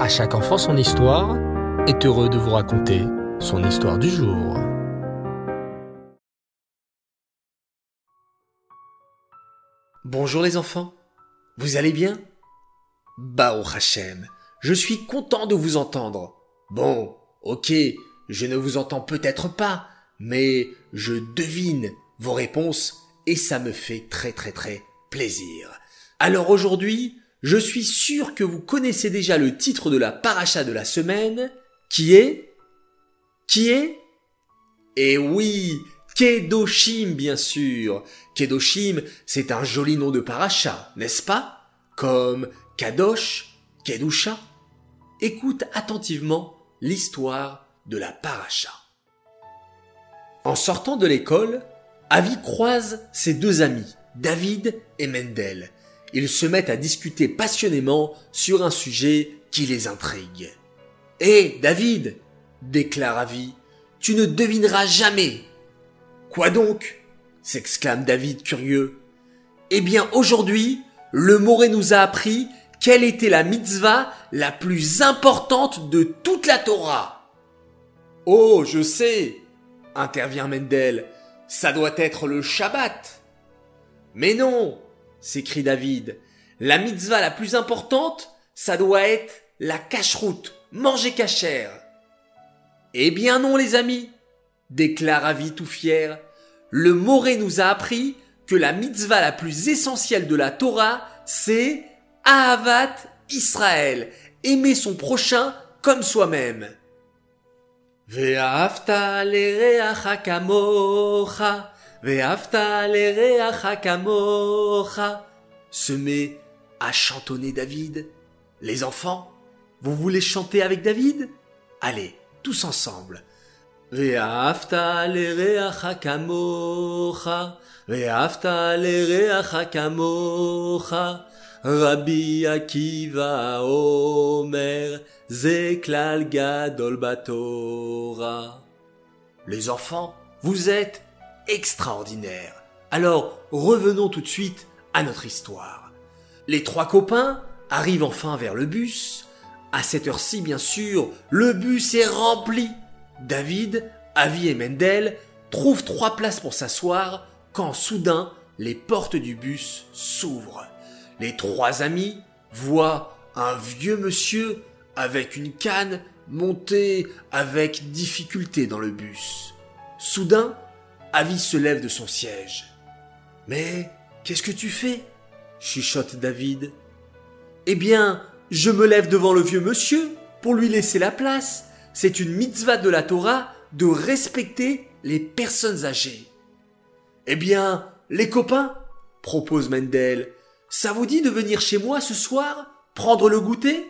À chaque enfant son histoire est heureux de vous raconter son histoire du jour. Bonjour les enfants, vous allez bien? Bao Hachem, je suis content de vous entendre. Bon, ok, je ne vous entends peut-être pas, mais je devine vos réponses et ça me fait très très très plaisir. Alors aujourd'hui, je suis sûr que vous connaissez déjà le titre de la paracha de la semaine, qui est Qui est Eh oui, Kedoshim bien sûr. Kedoshim, c'est un joli nom de paracha, n'est-ce pas? Comme Kadosh, Kedusha. Écoute attentivement l'histoire de la paracha. En sortant de l'école, Avi croise ses deux amis, David et Mendel. Ils se mettent à discuter passionnément sur un sujet qui les intrigue. Hé, David déclare Avi, tu ne devineras jamais. Quoi donc? s'exclame David curieux. Eh bien, aujourd'hui, le Moré nous a appris quelle était la mitzvah la plus importante de toute la Torah. Oh, je sais, intervient Mendel, ça doit être le Shabbat. Mais non, s'écrie David, la mitzvah la plus importante, ça doit être la cacheroute, manger cachère. Eh bien non, les amis, déclare Avi tout fier, le Moré nous a appris que la mitzvah la plus essentielle de la Torah, c'est Ahavat Israël, aimer son prochain comme soi-même. Ve'afta kamocha, se met à chantonner David. Les enfants, vous voulez chanter avec David? Allez, tous ensemble. Ve'afta lereacha kamocha, ve'afta lereacha kamocha, Rabbi Akiva Omer, Zeklal Gadol Batora. Les enfants, vous êtes extraordinaires. Alors, revenons tout de suite à notre histoire. Les trois copains arrivent enfin vers le bus. À cette heure-ci, bien sûr, le bus est rempli. David, Avi et Mendel trouvent trois places pour s'asseoir quand soudain les portes du bus s'ouvrent. Les trois amis voient un vieux monsieur avec une canne monter avec difficulté dans le bus. Soudain, Avi se lève de son siège. Mais qu'est-ce que tu fais? chuchote David. Eh bien, je me lève devant le vieux monsieur pour lui laisser la place. C'est une mitzvah de la Torah de respecter les personnes âgées. Eh bien, les copains, propose Mendel, ça vous dit de venir chez moi ce soir prendre le goûter?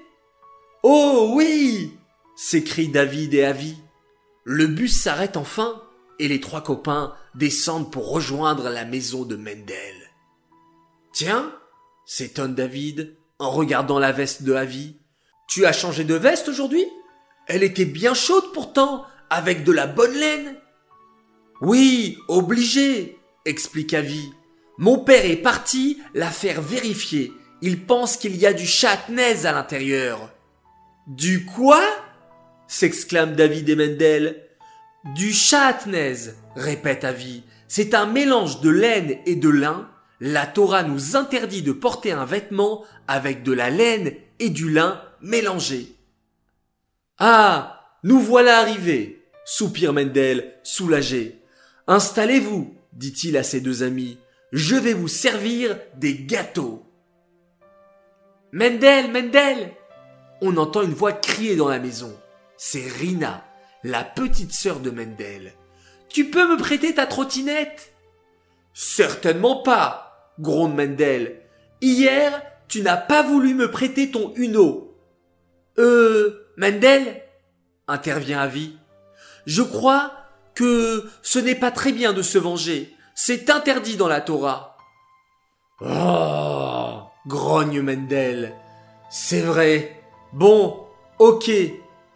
Oh oui s'écrient David et Avi. Le bus s'arrête enfin et les trois copains descendent pour rejoindre la maison de Mendel. Tiens, s'étonne David en regardant la veste de Avi. Tu as changé de veste aujourd'hui? Elle était bien chaude pourtant, avec de la bonne laine. Oui, obligé, explique Avi. Mon père est parti la faire vérifier. Il pense qu'il y a du chatnaise à l'intérieur. Du quoi? s'exclame David et Mendel. Du chatnaise, répète Avi. C'est un mélange de laine et de lin. La Torah nous interdit de porter un vêtement avec de la laine et du lin mélangés. Ah, nous voilà arrivés, soupire Mendel, soulagé. Installez-vous, dit-il à ses deux amis je vais vous servir des gâteaux. Mendel, Mendel On entend une voix crier dans la maison. C'est Rina, la petite sœur de Mendel. Tu peux me prêter ta trottinette? Certainement pas, gronde Mendel. Hier, tu n'as pas voulu me prêter ton Uno. Euh, Mendel? intervient Avi. Je crois que ce n'est pas très bien de se venger. C'est interdit dans la Torah. Oh, grogne Mendel. C'est vrai. Bon, ok,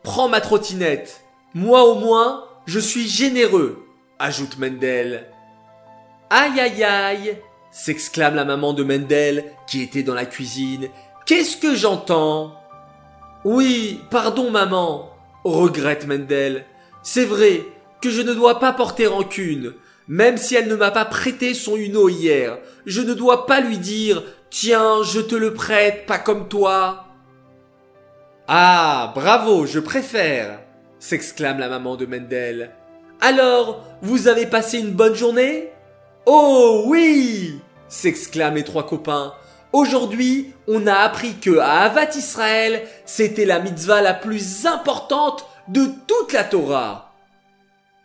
prends ma trottinette. Moi au moins, je suis généreux, ajoute Mendel. Aïe aïe aïe, s'exclame la maman de Mendel qui était dans la cuisine. Qu'est-ce que j'entends? Oui, pardon maman, regrette Mendel. C'est vrai que je ne dois pas porter rancune, même si elle ne m'a pas prêté son Uno hier. Je ne dois pas lui dire Tiens, je te le prête, pas comme toi. Ah, bravo, je préfère, s'exclame la maman de Mendel. Alors, vous avez passé une bonne journée? Oh oui s'exclament les trois copains. Aujourd'hui, on a appris que à Avat Israël, c'était la mitzvah la plus importante de toute la Torah.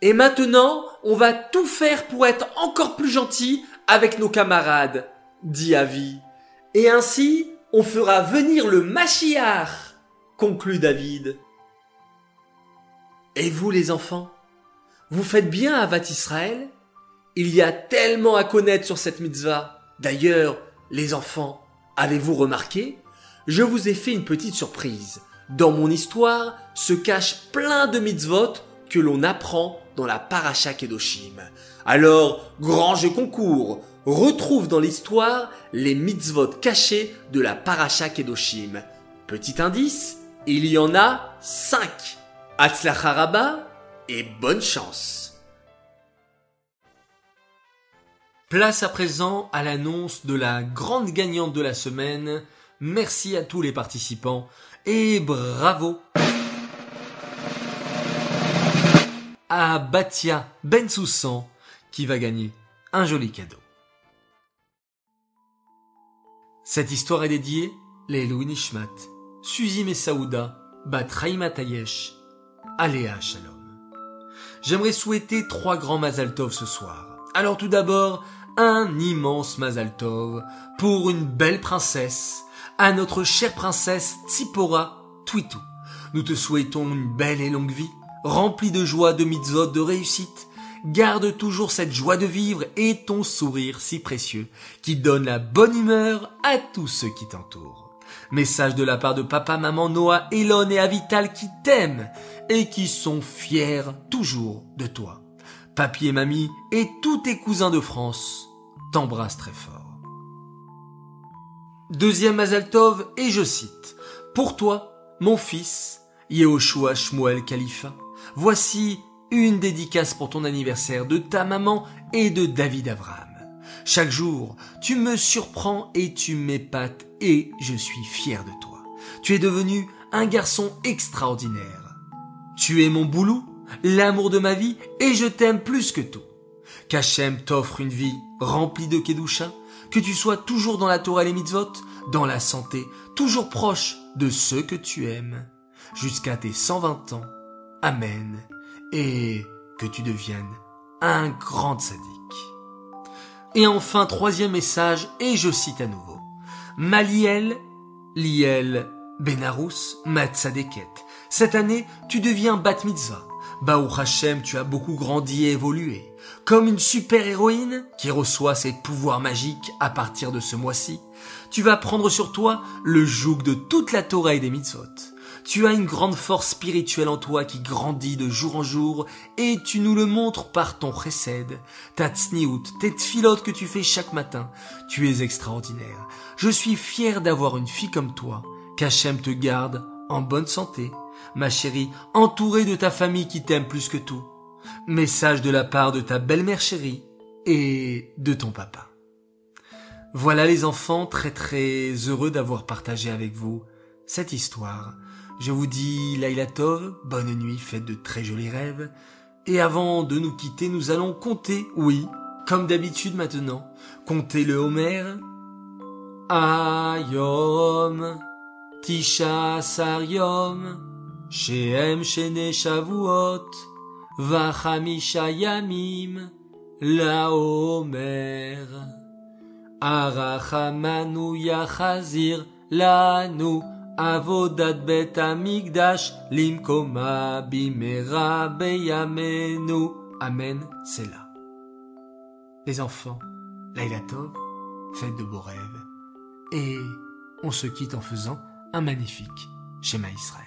Et maintenant, on va tout faire pour être encore plus gentil avec nos camarades, dit Avi. Et ainsi, on fera venir le Mashiach, conclut David. Et vous les enfants, vous faites bien à Vat Israël Il y a tellement à connaître sur cette mitzvah. D'ailleurs, les enfants, avez-vous remarqué? Je vous ai fait une petite surprise. Dans mon histoire se cachent plein de mitzvot que l'on apprend dans la paracha Kedoshim. Alors, grand jeu concours, retrouve dans l'histoire les mitzvot cachés de la paracha Kedoshim. Petit indice, il y en a 5. Haraba et bonne chance. Place à présent à l'annonce de la grande gagnante de la semaine. Merci à tous les participants et bravo à Batia Bensoussan qui va gagner un joli cadeau. Cette histoire est dédiée les Louis Nishmat, Suzy Messaouda, Batraïma Tayesh Aléa Shalom. J'aimerais souhaiter trois grands Mazal Tov ce soir. Alors tout d'abord, un immense Mazal Tov pour une belle princesse, à notre chère princesse Tsipora Twitou. Nous te souhaitons une belle et longue vie, remplie de joie, de mitzvot, de réussite. Garde toujours cette joie de vivre et ton sourire si précieux qui donne la bonne humeur à tous ceux qui t'entourent. Message de la part de papa, maman, Noah, Elon et Avital qui t'aiment et qui sont fiers toujours de toi. Papy et mamie et tous tes cousins de France t'embrassent très fort. Deuxième Mazaltov et je cite, Pour toi, mon fils, Yehoshua Shmuel Khalifa, voici une dédicace pour ton anniversaire de ta maman et de David Abraham. Chaque jour, tu me surprends et tu m'épates et je suis fier de toi. Tu es devenu un garçon extraordinaire. Tu es mon boulot, l'amour de ma vie et je t'aime plus que tout. Qu'Hachem t'offre une vie remplie de Kedusha, que tu sois toujours dans la Torah et les mitzvot, dans la santé, toujours proche de ceux que tu aimes, jusqu'à tes 120 ans. Amen. Et que tu deviennes un grand sadique. Et enfin, troisième message, et je cite à nouveau. Maliel, Liel, Benarous, Matzadeket. Cette année, tu deviens Bat Mitzvah. Baou Hashem, tu as beaucoup grandi et évolué. Comme une super-héroïne qui reçoit ses pouvoirs magiques à partir de ce mois-ci, tu vas prendre sur toi le joug de toute la Torah et des mitzvot. Tu as une grande force spirituelle en toi qui grandit de jour en jour et tu nous le montres par ton chesed, ta tsniout, tes tfilotes que tu fais chaque matin. Tu es extraordinaire. Je suis fier d'avoir une fille comme toi. Qu'Hachem te garde en bonne santé. Ma chérie, entourée de ta famille qui t'aime plus que tout. Message de la part de ta belle-mère chérie et de ton papa. Voilà les enfants, très très heureux d'avoir partagé avec vous cette histoire. Je vous dis Laila Tov, bonne nuit, faites de très jolis rêves. Et avant de nous quitter, nous allons compter, oui, comme d'habitude maintenant, compter le Homer. Ayom, Tisha Saryom, Shehem Shene Shavuot, Vachamisha Yamim, La Homer. Arachamanu Yachazir Lanu Avodat Bet Amigdash Limkoma Bimera Beyamenu Amen, c'est là. Les enfants, Laila Tov, faites de beaux rêves et on se quitte en faisant un magnifique schéma Israël.